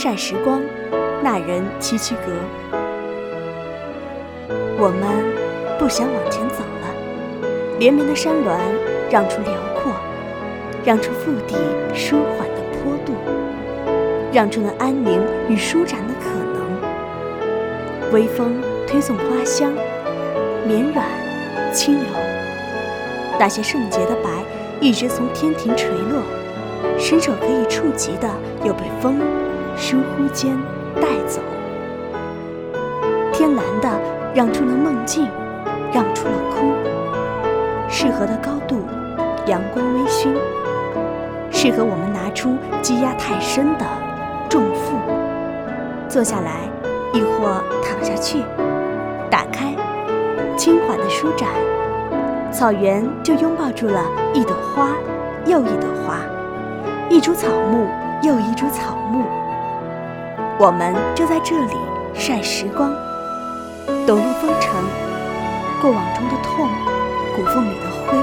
晒时光，那人崎岖阁。我们不想往前走了，连绵的山峦让出辽阔，让出腹地舒缓的坡度，让出了安宁与舒展的可能。微风推送花香，绵软轻柔，那些圣洁的白一直从天庭垂落，伸手可以触及的，又被风疏忽间带走。天蓝的。让出了梦境，让出了空。适合的高度，阳光微醺，适合我们拿出积压太深的重负。坐下来，亦或躺下去，打开，轻缓的舒展，草原就拥抱住了一朵花，又一朵花，一株草木又一株草木。我们就在这里晒时光。抖落风尘，过往中的痛，骨缝里的灰，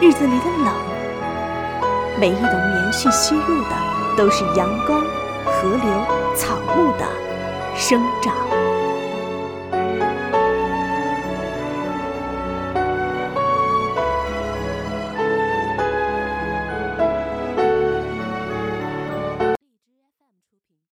日子里的冷。每一朵棉絮吸入的，都是阳光、河流、草木的生长。